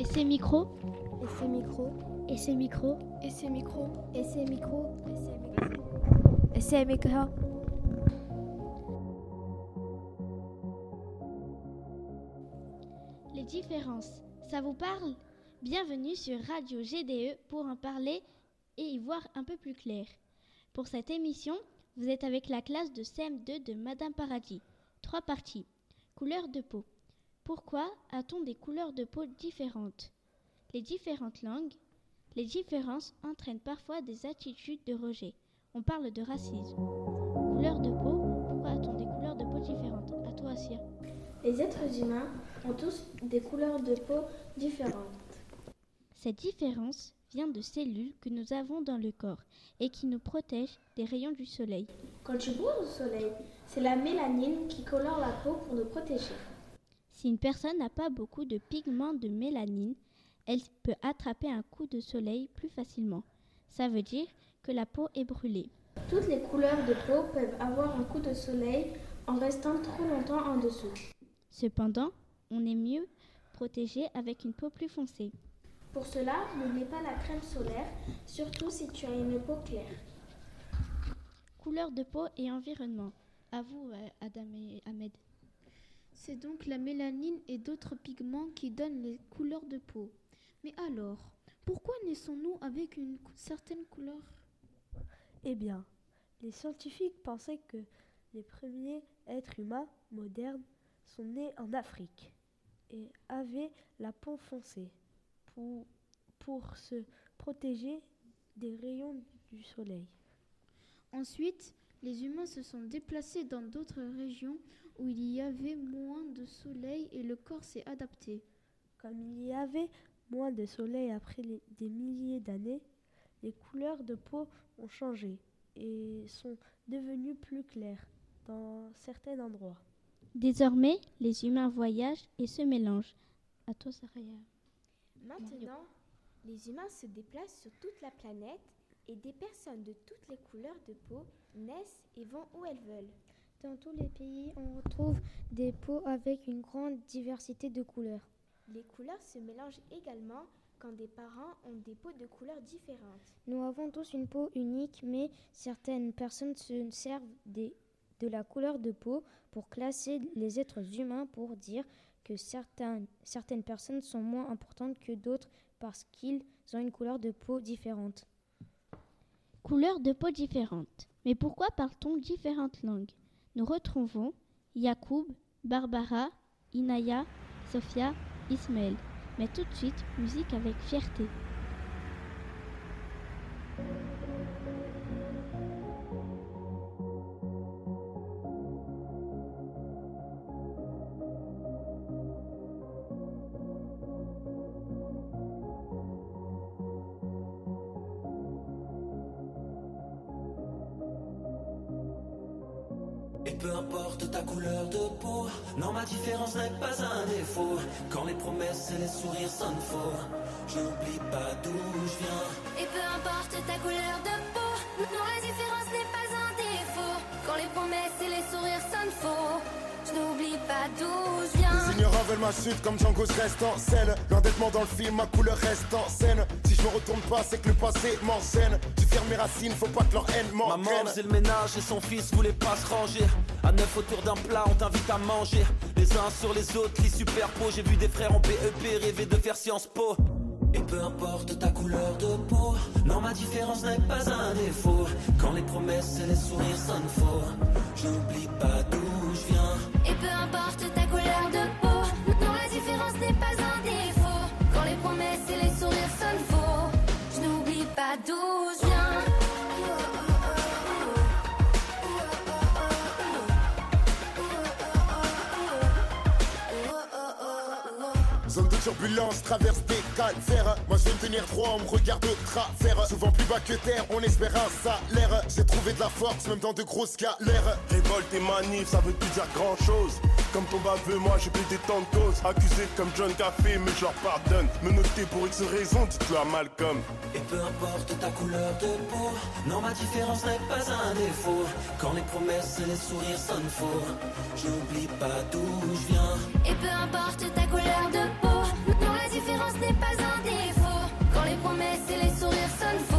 Et ces micros Et ces micros Et ces micros Et ces micros Et ces micros Et ces micros Les différences, ça vous parle? Bienvenue sur Radio GDE pour en parler et y voir un peu plus clair. Pour cette émission, vous êtes avec la classe de CM2 de Madame Paradis. Trois parties. Couleur de peau. Pourquoi a-t-on des couleurs de peau différentes? Les différentes langues, les différences entraînent parfois des attitudes de rejet. On parle de racisme. Couleur de peau, pourquoi a-t-on des couleurs de peau différentes? À toi, Sia. Les êtres humains ont tous des couleurs de peau différentes. Cette différence vient de cellules que nous avons dans le corps et qui nous protègent des rayons du soleil. Quand tu bouges au soleil, c'est la mélanine qui colore la peau pour nous protéger. Si une personne n'a pas beaucoup de pigments de mélanine, elle peut attraper un coup de soleil plus facilement. Ça veut dire que la peau est brûlée. Toutes les couleurs de peau peuvent avoir un coup de soleil en restant trop longtemps en dessous. Cependant, on est mieux protégé avec une peau plus foncée. Pour cela, n'oublie pas la crème solaire, surtout si tu as une peau claire. Couleur de peau et environnement. À vous, euh, Adam et Ahmed. C'est donc la mélanine et d'autres pigments qui donnent les couleurs de peau. Mais alors, pourquoi naissons-nous avec une certaine couleur? Eh bien, les scientifiques pensaient que les premiers êtres humains modernes sont nés en Afrique et avaient la peau foncée pour, pour se protéger des rayons du soleil. Ensuite, les humains se sont déplacés dans d'autres régions où il y avait moins de soleil et le corps s'est adapté. Comme il y avait moins de soleil après les, des milliers d'années, les couleurs de peau ont changé et sont devenues plus claires dans certains endroits. Désormais, les humains voyagent et se mélangent. À toi, Saraya. Maintenant, les humains se déplacent sur toute la planète et des personnes de toutes les couleurs de peau naissent et vont où elles veulent. Dans tous les pays, on retrouve des peaux avec une grande diversité de couleurs. Les couleurs se mélangent également quand des parents ont des peaux de couleurs différentes. Nous avons tous une peau unique, mais certaines personnes se servent des, de la couleur de peau pour classer les êtres humains pour dire que certaines, certaines personnes sont moins importantes que d'autres parce qu'ils ont une couleur de peau différente. Couleur de peau différente. Mais pourquoi parle-t-on différentes langues? Nous retrouvons Yacoub, Barbara, Inaya, Sophia, Ismaël. Mais tout de suite, musique avec fierté. Peu importe ta couleur de peau, non ma différence n'est pas un défaut. Quand les promesses et les sourires sonnent faux, je n'oublie pas d'où je viens. Et peu importe ta couleur de peau, non la différence n'est pas un défaut. Quand les promesses et les sourires sonnent faux, je n'oublie pas d'où je viens. Les ignorants veulent ma chute comme Django je reste en scène. L'endettement dans le film, ma couleur reste en scène. Je me retourne pas, c'est que le passé m'enseigne. Tu fermes mes racines, faut pas que leur haine Maman m'entraîne. faisait le ménage et son fils voulait pas se ranger. À neuf autour d'un plat, on t'invite à manger. Les uns sur les autres, les superpos. J'ai vu des frères en BEP rêver de faire Sciences Po. Et peu importe ta couleur de peau, non ma différence n'est pas un défaut. Quand les promesses et les sourires sonnent faux, je n'oublie pas d'où je viens. Et peu importe ta Zone de turbulence, traverse des calvaires. Moi je vais me tenir droit, on me regarde de travers. Souvent plus bas que terre, on espère un salaire. J'ai trouvé de la force, même dans de grosses galères. Révolte et manif, ça veut plus dire grand chose. Comme ton baveux, moi j'ai pété tant de causes. Accusé comme John Café, mais je leur pardonne. Me noter pour X raison, dites-le à Malcolm. Et peu importe ta couleur de peau, non, ma différence n'est pas un défaut. Quand les promesses et les sourires sonnent faux, j'oublie pas d'où je viens. Et peu importe ta couleur de peau, non, la différence n'est pas un défaut. Quand les promesses et les sourires sonnent faux.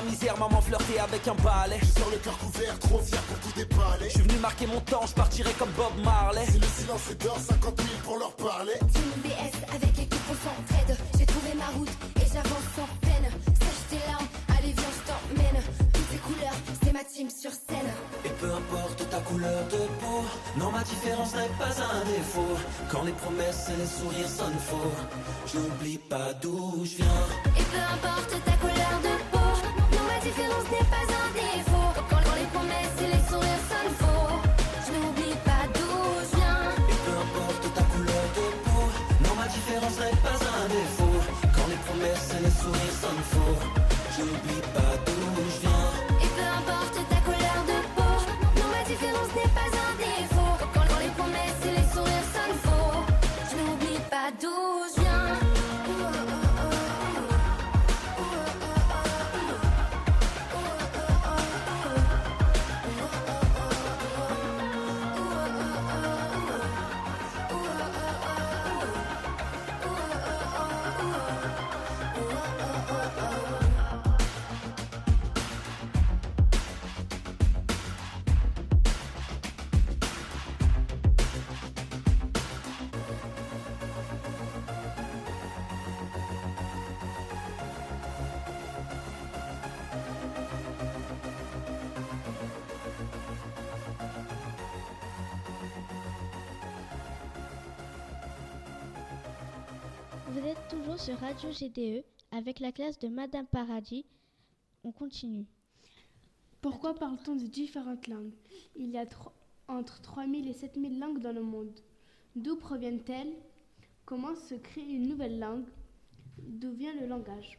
La misère, maman flirtait avec un balai. Je sors le cœur couvert, trop fier pour tout déballer. Je suis venu marquer mon temps, je partirai comme Bob Marley. Si le silence est d'or, 50 000 pour leur parler. Team BS avec l'équipe on s'entraide. J'ai trouvé ma route et j'avance sans peine. Sèche tes larmes, allez viens je t'emmène. Toutes les couleurs, c'est ma team sur scène. Et peu importe ta couleur de peau, non ma différence n'est pas un défaut. Quand les promesses et les sourires sonnent faux, je n'oublie pas d'où je viens. Et peu importe ta couleur de peau, différence n'est pas un défaut. Toujours sur Radio GDE avec la classe de Madame Paradis. On continue. Pourquoi parle-t-on de différentes langues? Il y a tro- entre 3000 et 7000 langues dans le monde. D'où proviennent-elles? Comment se crée une nouvelle langue? D'où vient le langage?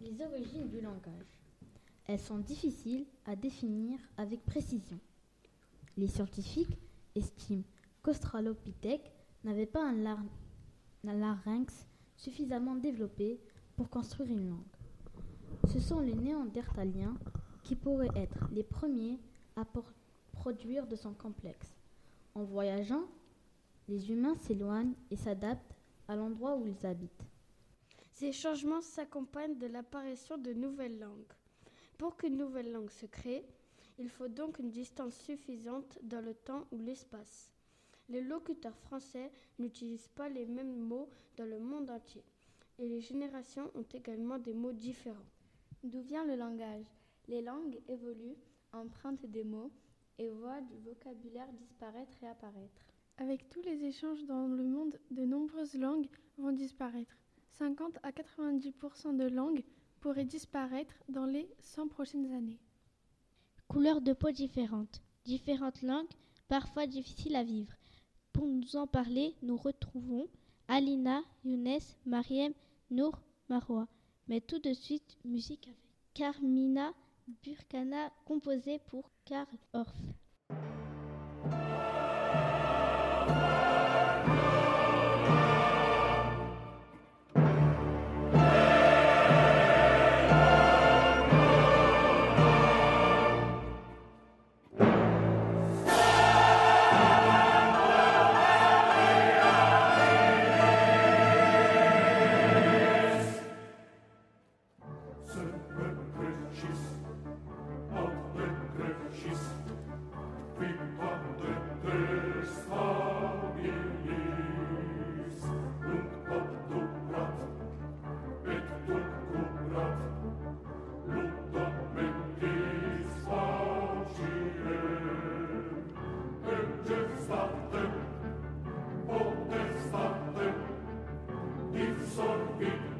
Les origines du langage. Elles sont difficiles à définir avec précision. Les scientifiques estiment qu'Australopithèque n'avait pas un, lar- un larynx suffisamment développé pour construire une langue. Ce sont les néandertaliens qui pourraient être les premiers à produire de son complexe. En voyageant, les humains s'éloignent et s'adaptent à l'endroit où ils habitent. Ces changements s'accompagnent de l'apparition de nouvelles langues. Pour qu'une nouvelle langue se crée, il faut donc une distance suffisante dans le temps ou l'espace. Les locuteurs français n'utilisent pas les mêmes mots dans le monde entier, et les générations ont également des mots différents. D'où vient le langage? Les langues évoluent, empruntent des mots et voient du vocabulaire disparaître et apparaître. Avec tous les échanges dans le monde, de nombreuses langues vont disparaître. 50 à 90% de langues pourraient disparaître dans les 100 prochaines années. Couleurs de peau différentes, différentes langues, parfois difficiles à vivre. Pour nous en parler, nous retrouvons Alina, Younes, Mariem, Nour, Marwa. Mais tout de suite, musique avec Carmina Burkana, composée pour Karl Orff. son,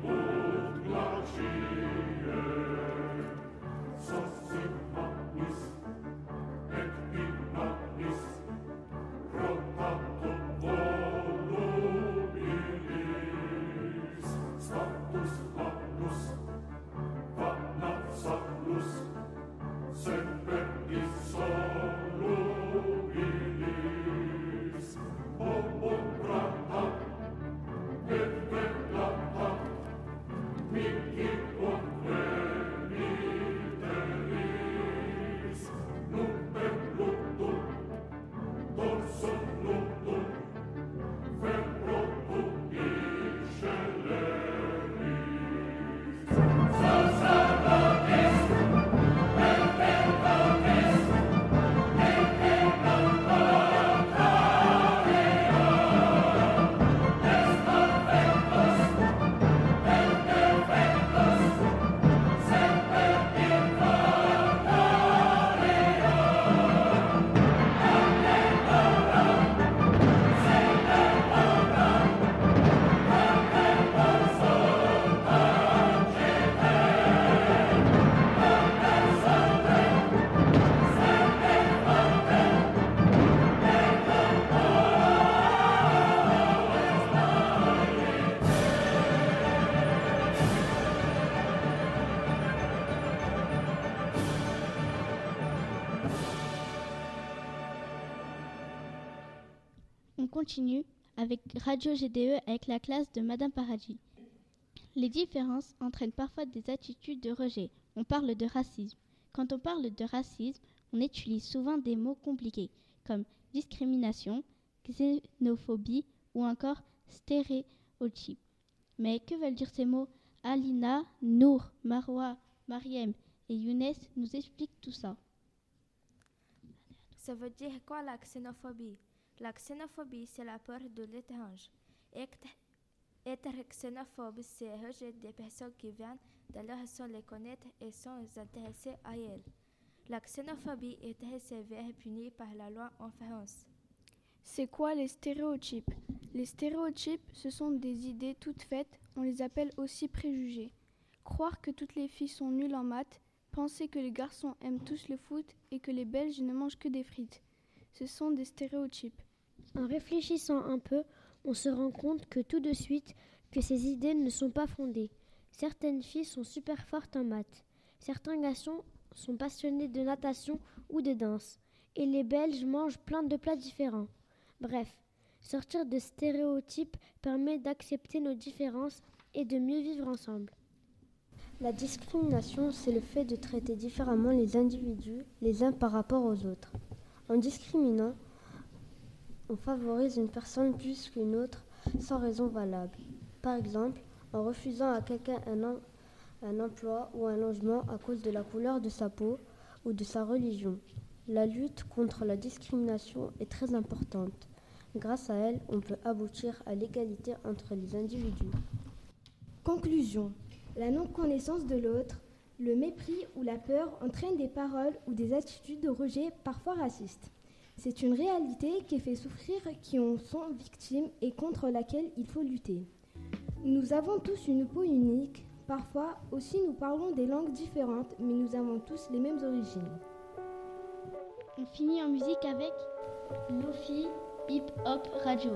continue avec Radio GDE avec la classe de Madame Paradis. Les différences entraînent parfois des attitudes de rejet. On parle de racisme. Quand on parle de racisme, on utilise souvent des mots compliqués comme discrimination, xénophobie ou encore stéréotype. Mais que veulent dire ces mots? Alina, Nour, Marwa, Mariem et Younes nous expliquent tout ça. Ça veut dire quoi la xénophobie? La xénophobie, c'est la peur de l'étrange. Être xénophobe, c'est rejeter des personnes qui viennent d'ailleurs sans les connaître et sans s'intéresser à elles. La xénophobie est très sévère et punie par la loi en France. C'est quoi les stéréotypes? Les stéréotypes, ce sont des idées toutes faites, on les appelle aussi préjugés. Croire que toutes les filles sont nulles en maths, penser que les garçons aiment tous le foot et que les Belges ne mangent que des frites. Ce sont des stéréotypes. En réfléchissant un peu, on se rend compte que tout de suite que ces idées ne sont pas fondées. Certaines filles sont super fortes en maths. Certains garçons sont passionnés de natation ou de danse. Et les Belges mangent plein de plats différents. Bref, sortir de stéréotypes permet d'accepter nos différences et de mieux vivre ensemble. La discrimination, c'est le fait de traiter différemment les individus les uns par rapport aux autres. En discriminant, on favorise une personne plus qu'une autre sans raison valable. Par exemple, en refusant à quelqu'un un, emploi ou un logement à cause de la couleur de sa peau ou de sa religion. La lutte contre la discrimination est très importante. Grâce à elle, on peut aboutir à l'égalité entre les individus. Conclusion. La non-connaissance de l'autre, le mépris ou la peur entraînent des paroles ou des attitudes de rejet parfois racistes. C'est une réalité qui fait souffrir qui en sont victimes et contre laquelle il faut lutter. Nous avons tous une peau unique, parfois aussi nous parlons des langues différentes, mais nous avons tous les mêmes origines. On finit en musique avec Lofi Hip Hop Radio.